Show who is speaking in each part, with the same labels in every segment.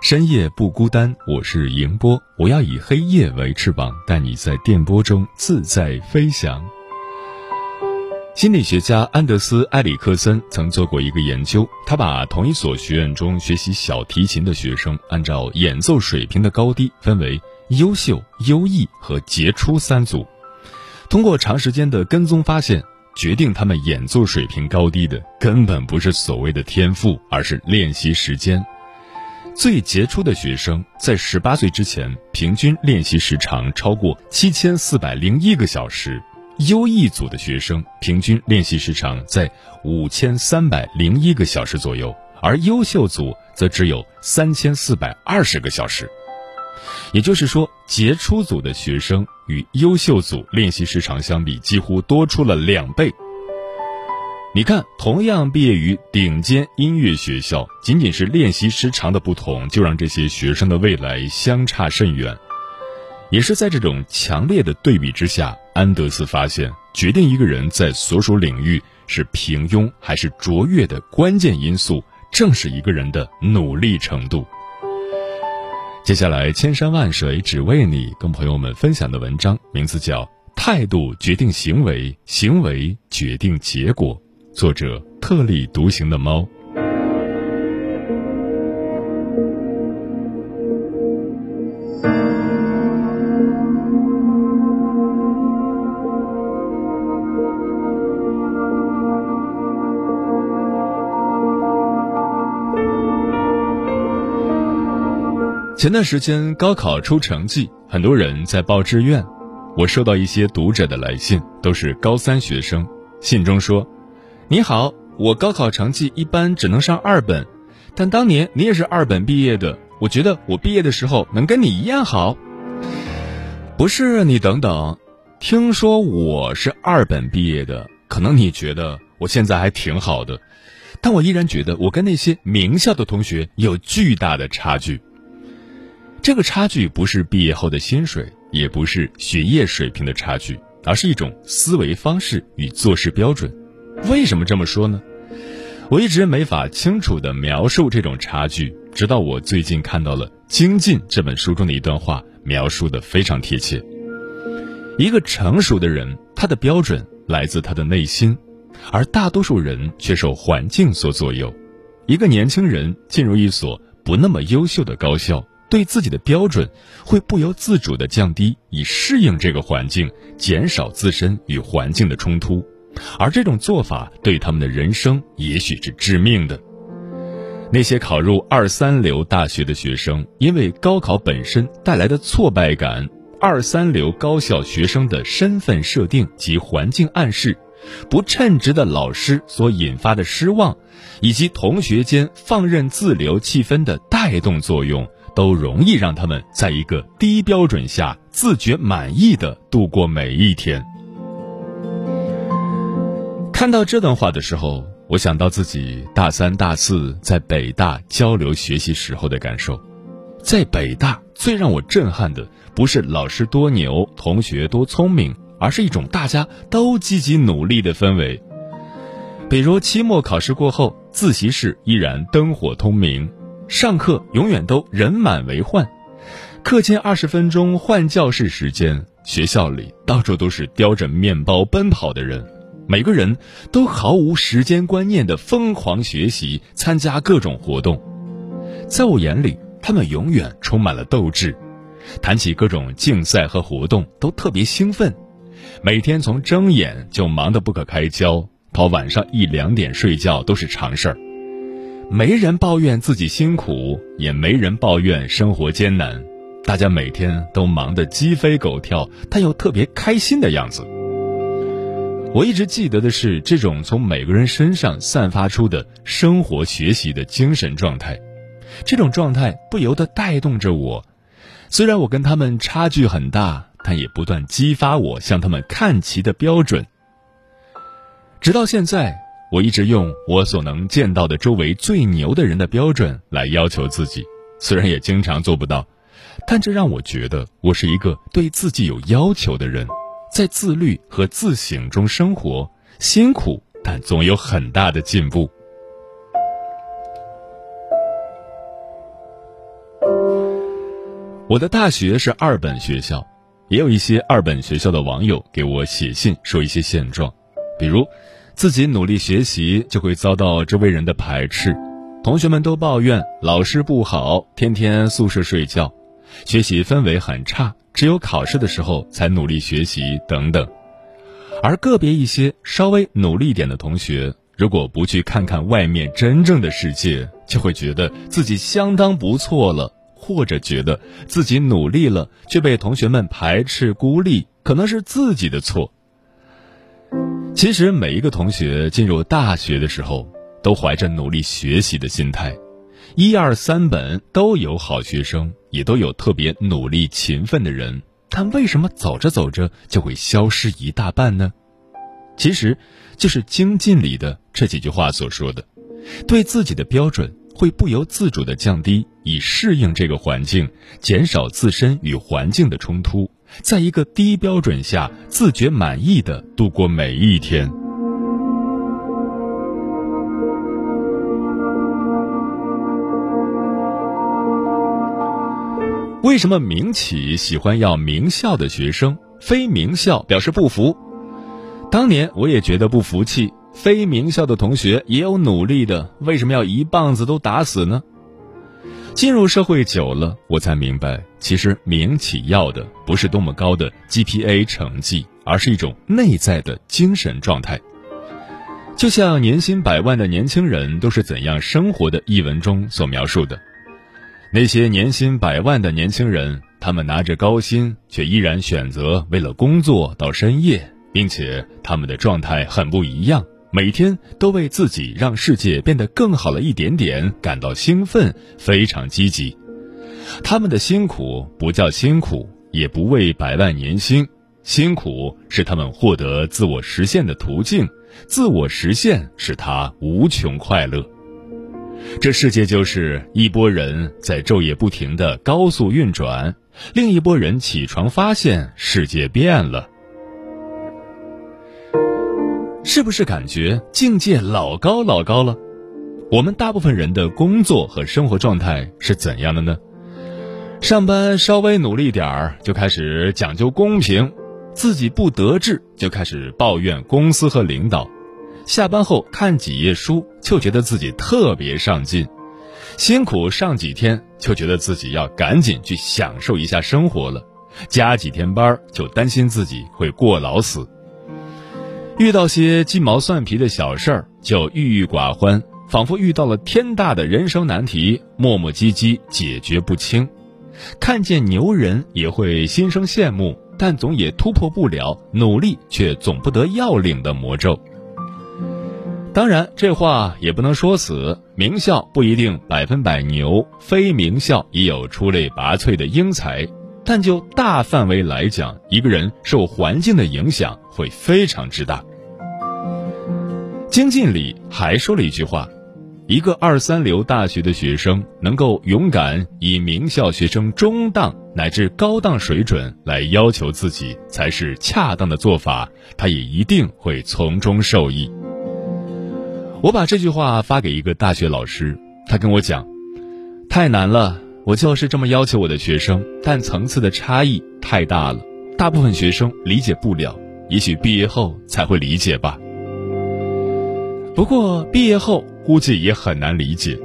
Speaker 1: 深夜不孤单，我是迎波。我要以黑夜为翅膀，带你在电波中自在飞翔。心理学家安德斯·埃里克森曾做过一个研究，他把同一所学院中学习小提琴的学生，按照演奏水平的高低分为优秀、优异和杰出三组。通过长时间的跟踪发现，决定他们演奏水平高低的根本不是所谓的天赋，而是练习时间。最杰出的学生在十八岁之前，平均练习时长超过七千四百零一个小时；优异组的学生平均练习时长在五千三百零一个小时左右，而优秀组则只有三千四百二十个小时。也就是说，杰出组的学生与优秀组练习时长相比，几乎多出了两倍。你看，同样毕业于顶尖音乐学校，仅仅是练习时长的不同，就让这些学生的未来相差甚远。也是在这种强烈的对比之下，安德斯发现，决定一个人在所属领域是平庸还是卓越的关键因素，正是一个人的努力程度。接下来，千山万水只为你，跟朋友们分享的文章名字叫《态度决定行为，行为决定结果》。作者特立独行的猫。前段时间高考出成绩，很多人在报志愿。我收到一些读者的来信，都是高三学生，信中说。你好，我高考成绩一般，只能上二本，但当年你也是二本毕业的，我觉得我毕业的时候能跟你一样好。不是你等等，听说我是二本毕业的，可能你觉得我现在还挺好的，但我依然觉得我跟那些名校的同学有巨大的差距。这个差距不是毕业后的薪水，也不是学业水平的差距，而是一种思维方式与做事标准。为什么这么说呢？我一直没法清楚地描述这种差距，直到我最近看到了《精进》这本书中的一段话，描述的非常贴切。一个成熟的人，他的标准来自他的内心，而大多数人却受环境所左右。一个年轻人进入一所不那么优秀的高校，对自己的标准会不由自主地降低，以适应这个环境，减少自身与环境的冲突。而这种做法对他们的人生也许是致命的。那些考入二三流大学的学生，因为高考本身带来的挫败感，二三流高校学生的身份设定及环境暗示，不称职的老师所引发的失望，以及同学间放任自流气氛的带动作用，都容易让他们在一个低标准下自觉满意的度过每一天。看到这段话的时候，我想到自己大三、大四在北大交流学习时候的感受。在北大，最让我震撼的不是老师多牛、同学多聪明，而是一种大家都积极努力的氛围。比如期末考试过后，自习室依然灯火通明，上课永远都人满为患。课间二十分钟换教室时间，学校里到处都是叼着面包奔跑的人。每个人都毫无时间观念的疯狂学习，参加各种活动，在我眼里，他们永远充满了斗志。谈起各种竞赛和活动都特别兴奋，每天从睁眼就忙得不可开交，到晚上一两点睡觉都是常事儿。没人抱怨自己辛苦，也没人抱怨生活艰难，大家每天都忙得鸡飞狗跳，但又特别开心的样子。我一直记得的是这种从每个人身上散发出的生活、学习的精神状态，这种状态不由得带动着我。虽然我跟他们差距很大，但也不断激发我向他们看齐的标准。直到现在。我一直用我所能见到的周围最牛的人的标准来要求自己，虽然也经常做不到，但这让我觉得我是一个对自己有要求的人，在自律和自省中生活，辛苦但总有很大的进步。我的大学是二本学校，也有一些二本学校的网友给我写信说一些现状，比如。自己努力学习就会遭到周围人的排斥，同学们都抱怨老师不好，天天宿舍睡觉，学习氛围很差，只有考试的时候才努力学习等等。而个别一些稍微努力点的同学，如果不去看看外面真正的世界，就会觉得自己相当不错了，或者觉得自己努力了却被同学们排斥孤立，可能是自己的错。其实每一个同学进入大学的时候，都怀着努力学习的心态，一二三本都有好学生，也都有特别努力勤奋的人。但为什么走着走着就会消失一大半呢？其实，就是精进里的这几句话所说的，对自己的标准会不由自主的降低，以适应这个环境，减少自身与环境的冲突。在一个低标准下，自觉满意的度过每一天。为什么民企喜欢要名校的学生，非名校表示不服？当年我也觉得不服气，非名校的同学也有努力的，为什么要一棒子都打死呢？进入社会久了，我才明白，其实民企要的不是多么高的 GPA 成绩，而是一种内在的精神状态。就像年薪百万的年轻人都是怎样生活的一文中所描述的，那些年薪百万的年轻人，他们拿着高薪，却依然选择为了工作到深夜，并且他们的状态很不一样。每天都为自己让世界变得更好了一点点感到兴奋，非常积极。他们的辛苦不叫辛苦，也不为百万年薪，辛苦是他们获得自我实现的途径，自我实现使他无穷快乐。这世界就是一拨人在昼夜不停的高速运转，另一拨人起床发现世界变了。是不是感觉境界老高老高了？我们大部分人的工作和生活状态是怎样的呢？上班稍微努力点儿就开始讲究公平，自己不得志就开始抱怨公司和领导，下班后看几页书就觉得自己特别上进，辛苦上几天就觉得自己要赶紧去享受一下生活了，加几天班就担心自己会过劳死。遇到些鸡毛蒜皮的小事儿就郁郁寡欢，仿佛遇到了天大的人生难题，磨磨唧唧解决不清。看见牛人也会心生羡慕，但总也突破不了努力却总不得要领的魔咒。当然，这话也不能说死，名校不一定百分百牛，非名校也有出类拔萃的英才。但就大范围来讲，一个人受环境的影响会非常之大。精进里还说了一句话：，一个二三流大学的学生能够勇敢以名校学生中档乃至高档水准来要求自己，才是恰当的做法。他也一定会从中受益。我把这句话发给一个大学老师，他跟我讲：，太难了。我就是这么要求我的学生，但层次的差异太大了，大部分学生理解不了，也许毕业后才会理解吧。不过毕业后估计也很难理解，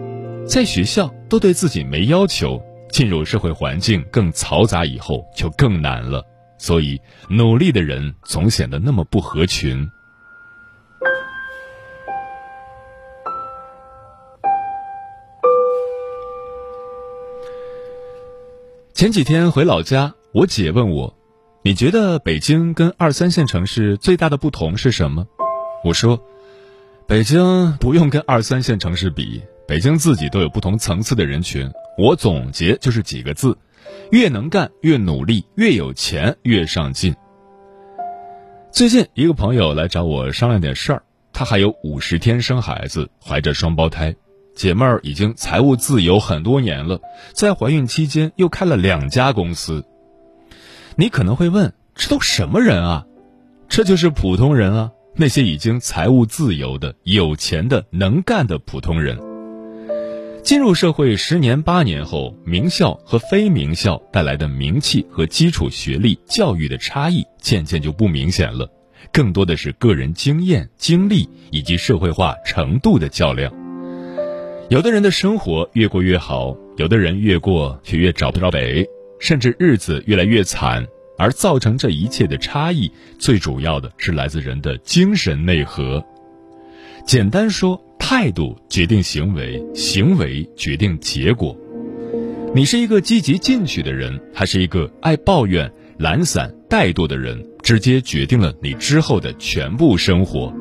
Speaker 1: 在学校都对自己没要求，进入社会环境更嘈杂以后就更难了。所以，努力的人总显得那么不合群。前几天回老家，我姐问我：“你觉得北京跟二三线城市最大的不同是什么？”我说：“北京不用跟二三线城市比，北京自己都有不同层次的人群。我总结就是几个字：越能干越努力，越有钱越上进。”最近一个朋友来找我商量点事儿，他还有五十天生孩子，怀着双胞胎。姐妹儿已经财务自由很多年了，在怀孕期间又开了两家公司。你可能会问，这都什么人啊？这就是普通人啊，那些已经财务自由的、有钱的、能干的普通人。进入社会十年八年后，名校和非名校带来的名气和基础学历、教育的差异渐渐就不明显了，更多的是个人经验、经历以及社会化程度的较量。有的人的生活越过越好，有的人越过却越找不着北，甚至日子越来越惨。而造成这一切的差异，最主要的是来自人的精神内核。简单说，态度决定行为，行为决定结果。你是一个积极进取的人，还是一个爱抱怨、懒散、怠惰的人，直接决定了你之后的全部生活。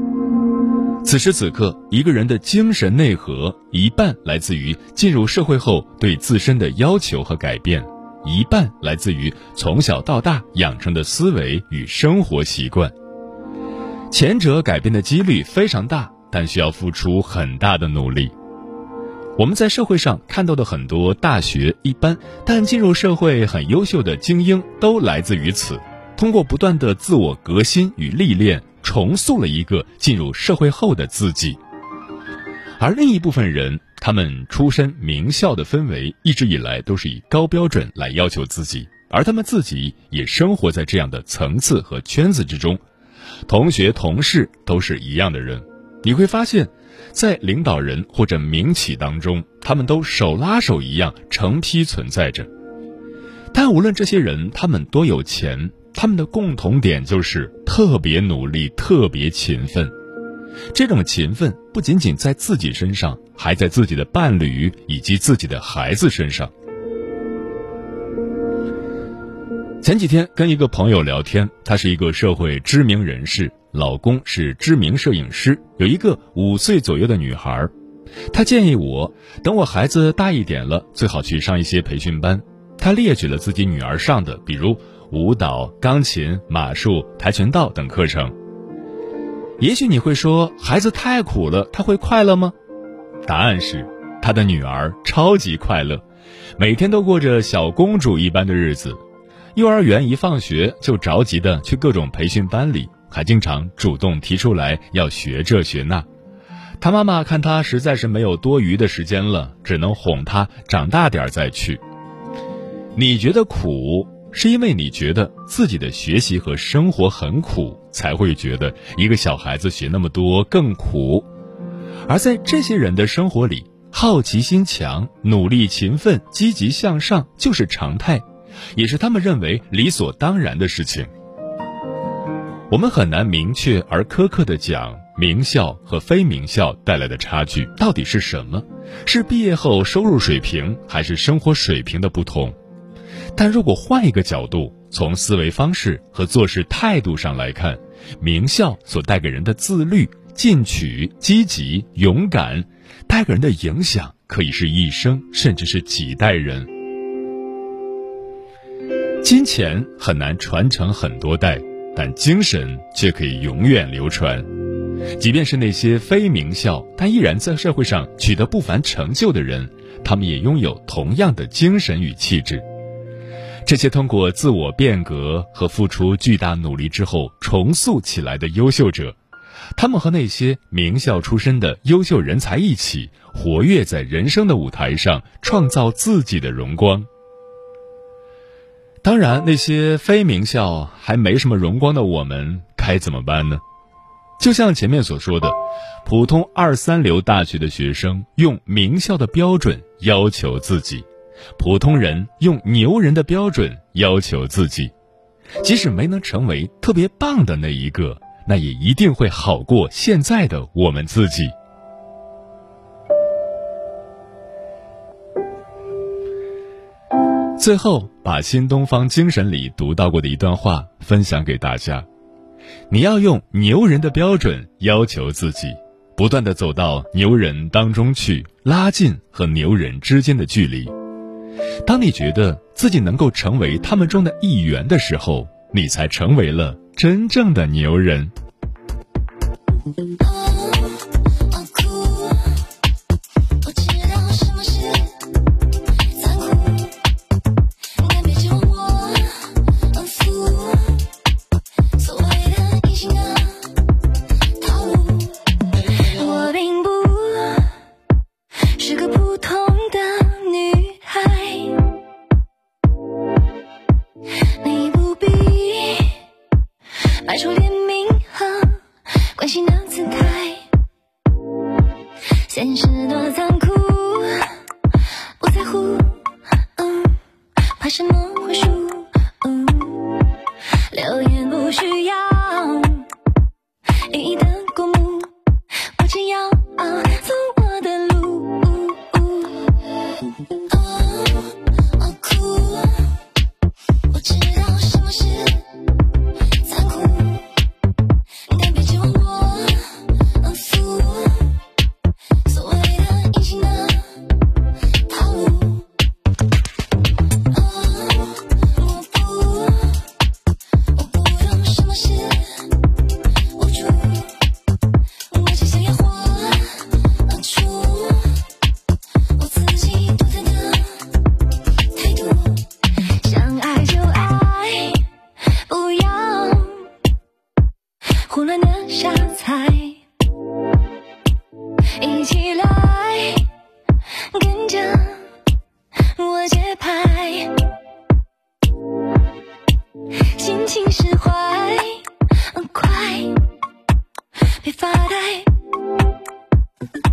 Speaker 1: 此时此刻，一个人的精神内核一半来自于进入社会后对自身的要求和改变，一半来自于从小到大养成的思维与生活习惯。前者改变的几率非常大，但需要付出很大的努力。我们在社会上看到的很多大学一般但进入社会很优秀的精英，都来自于此。通过不断的自我革新与历练。重塑了一个进入社会后的自己，而另一部分人，他们出身名校的氛围一直以来都是以高标准来要求自己，而他们自己也生活在这样的层次和圈子之中，同学同事都是一样的人，你会发现，在领导人或者民企当中，他们都手拉手一样成批存在着，但无论这些人他们多有钱。他们的共同点就是特别努力、特别勤奋。这种勤奋不仅仅在自己身上，还在自己的伴侣以及自己的孩子身上。前几天跟一个朋友聊天，他是一个社会知名人士，老公是知名摄影师，有一个五岁左右的女孩。他建议我，等我孩子大一点了，最好去上一些培训班。他列举了自己女儿上的，比如。舞蹈、钢琴、马术、跆拳道等课程。也许你会说，孩子太苦了，他会快乐吗？答案是，他的女儿超级快乐，每天都过着小公主一般的日子。幼儿园一放学就着急的去各种培训班里，还经常主动提出来要学这学那。他妈妈看他实在是没有多余的时间了，只能哄他长大点再去。你觉得苦？是因为你觉得自己的学习和生活很苦，才会觉得一个小孩子学那么多更苦。而在这些人的生活里，好奇心强、努力勤奋、积极向上就是常态，也是他们认为理所当然的事情。我们很难明确而苛刻地讲名校和非名校带来的差距到底是什么，是毕业后收入水平，还是生活水平的不同？但如果换一个角度，从思维方式和做事态度上来看，名校所带给人的自律、进取、积极、勇敢，带给人的影响可以是一生，甚至是几代人。金钱很难传承很多代，但精神却可以永远流传。即便是那些非名校但依然在社会上取得不凡成就的人，他们也拥有同样的精神与气质。这些通过自我变革和付出巨大努力之后重塑起来的优秀者，他们和那些名校出身的优秀人才一起，活跃在人生的舞台上，创造自己的荣光。当然，那些非名校还没什么荣光的我们，该怎么办呢？就像前面所说的，普通二三流大学的学生用名校的标准要求自己。
Speaker 2: 普通人用牛人的标准要求自己，即使没能成为特别棒的那一个，那也一定会好过现在的我们自己。最后，把新东方精神里读到过的一段话分享给大家：你要用牛人的标准要求自己，不断的走到牛人当中去，拉近和牛人之间的距离。当你觉得自己能够成为他们中的一员的时候，你才成为了真正的牛人。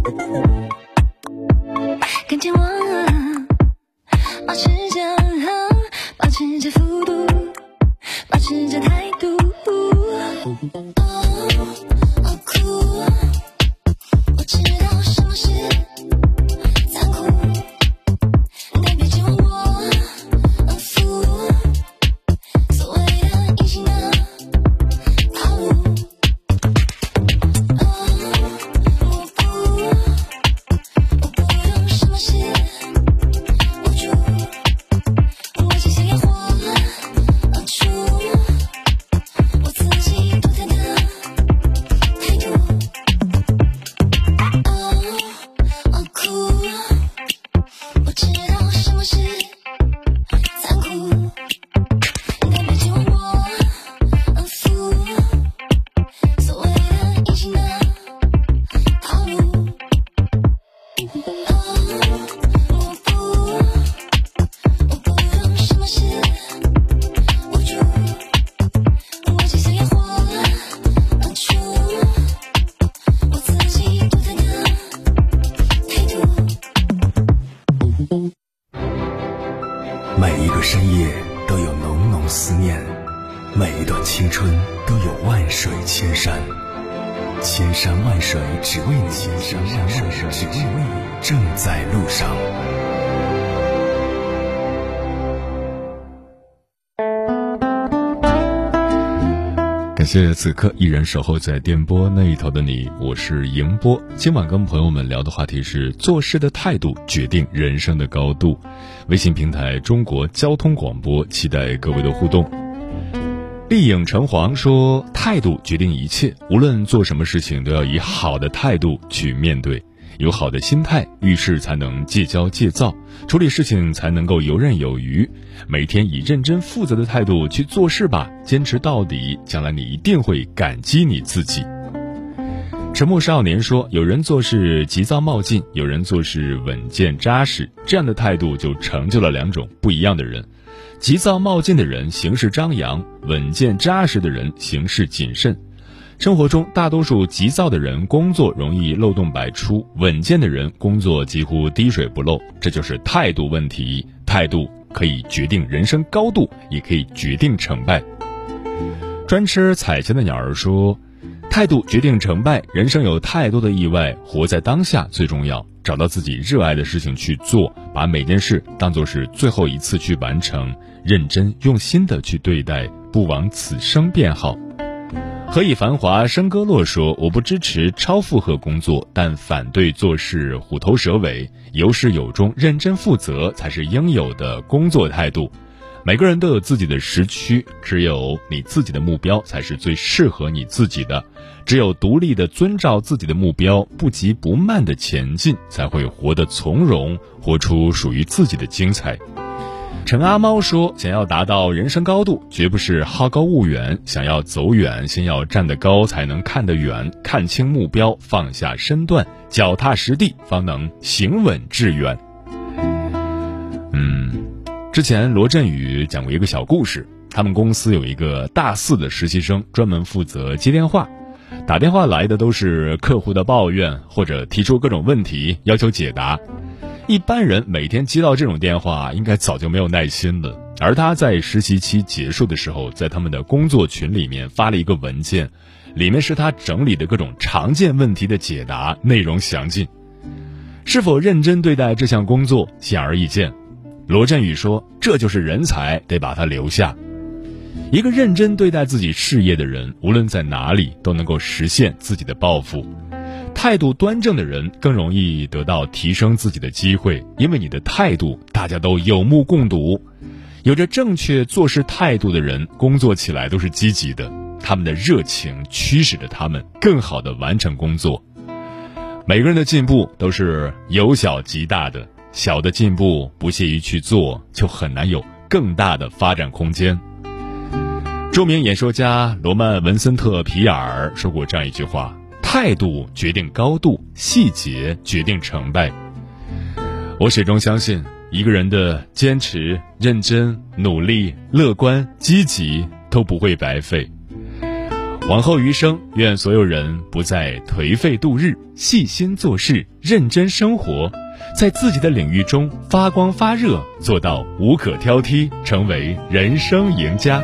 Speaker 2: 谢谢此刻依然守候在电波那一头的你，我是迎波。今晚跟朋友们聊的话题是做事的态度决定人生的高度。微信平台中国交通广播，期待各位的互动。丽影橙黄说：“态度决定一切，无论做什么事情，都要以好的态度去面对。”有好的心态，遇事才能戒骄戒躁，处理事情才能够游刃有余。每天以认真负责的态度去做事吧，坚持到底，将来你一定会感激你自己。沉默少年说：“有人做事急躁冒进，有人做事稳健扎实，这样的态度就成就了两种不一样的人。急躁冒进的人行事张扬，稳健扎实的人行事谨慎。”
Speaker 1: 生活中，大多数急躁的人工作容易漏洞百出，稳健的人工作几乎滴水不漏。这就是态度问题。态度可以决定人生高度，也可以决定成败。专吃彩钱的鸟儿说：“态度决定成败。人生有太多的意外，活在当下最重要。找到自己热爱的事情去做，把每件事当做是最后一次去完成，认真用心的去对待，不枉此生便好。”何以繁华笙歌落说：“我不支持超负荷工作，但反对做事虎头蛇尾，有始有终，认真负责才是应有的工作态度。每个人都有自己的时区，只有你自己的目标才是最适合你自己的。只有独立的遵照自己的目标，不急不慢的前进，才会活得从容，活出属于自己的精彩。”陈阿猫说：“想要达到人生高度，绝不是好高骛远。想要走远，先要站得高，才能看得远。看清目标，放下身段，脚踏实地，方能行稳致远。”嗯，之前罗振宇讲过一个小故事。他们公司有一个大四的实习生，专门负责接电话，打电话来的都是客户的抱怨，或者提出各种问题要求解答。一般人每天接到这种电话，应该早就没有耐心了。而他在实习期结束的时候，在他们的工作群里面发了一个文件，里面是他整理的各种常见问题的解答，内容详尽。是否认真对待这项工作，显而易见。罗振宇说：“这就是人才，得把他留下。一个认真对待自己事业的人，无论在哪里都能够实现自己的抱负。”态度端正的人更容易得到提升自己的机会，因为你的态度大家都有目共睹。有着正确做事态度的人，工作起来都是积极的，他们的热情驱使着他们更好的完成工作。每个人的进步都是由小及大的，小的进步不屑于去做，就很难有更大的发展空间。著名演说家罗曼·文森特·皮尔说过这样一句话。态度决定高度，细节决定成败。我始终相信，一个人的坚持、认真、努力、乐观、积极都不会白费。往后余生，愿所有人不再颓废度日，细心做事，认真生活，在自己的领域中发光发热，做到无可挑剔，成为人生赢家。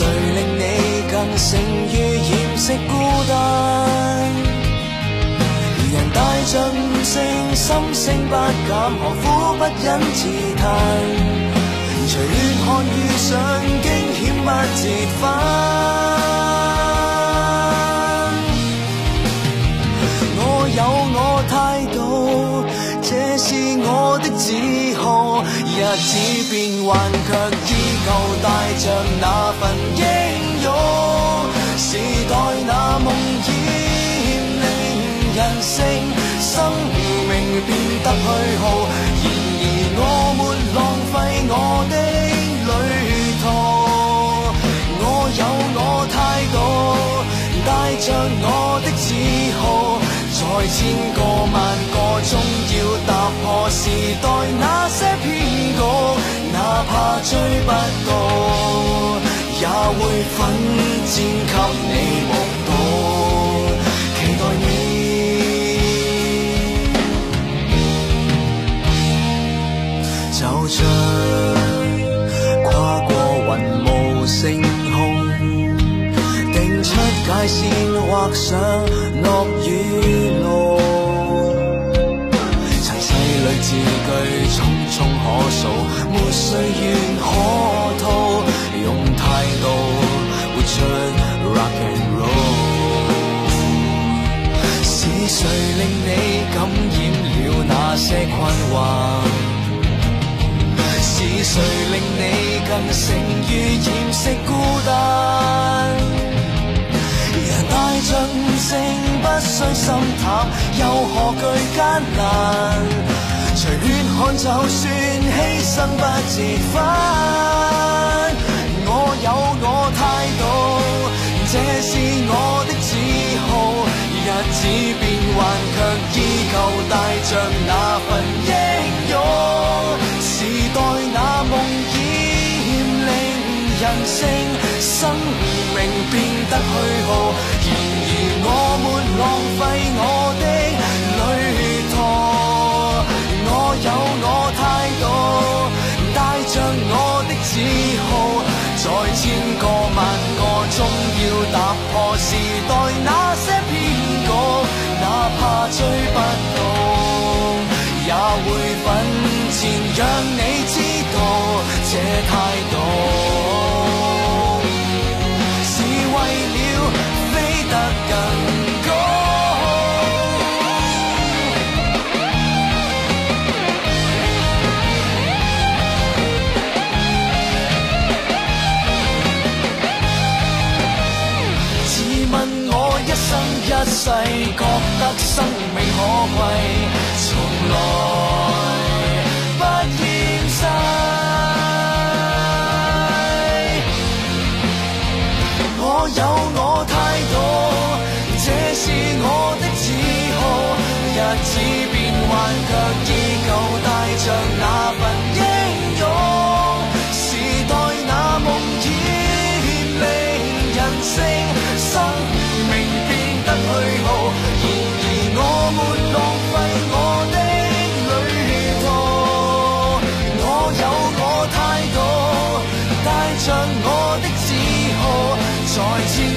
Speaker 3: 谁令你更胜于掩饰孤单？人带着悟性，心声不减，何苦不忍自叹？随越看遇上惊险不折返，是我的自豪。日子变幻，却依旧带着那份英勇。时代那梦魇令人性生命变得虚耗，然而我没浪费我的。千个万个终要踏破时代那些骗局，哪怕追不到，也会奋战给你目睹，期待你，就像跨过云雾星。界线画上落雨可數，沒歲月可套，用態度活出 rock and roll。是誰令你感染了那些困惑？是誰令你更勝於掩飾孤單？帶着悟性，不需心淡，又何懼艱難？随血汗，就算牺牲不自返。我有我态度，这是我的自豪。日子变幻，却依旧带着那份英勇。时代那夢染令人性生命变得虚耗。然而我没浪费我的终要打破时代那些騙局，哪怕追不到，也会奋前，生命可贵，从来不厌世。我有我态度，这是我的自豪。日子变幻，却依旧带着那我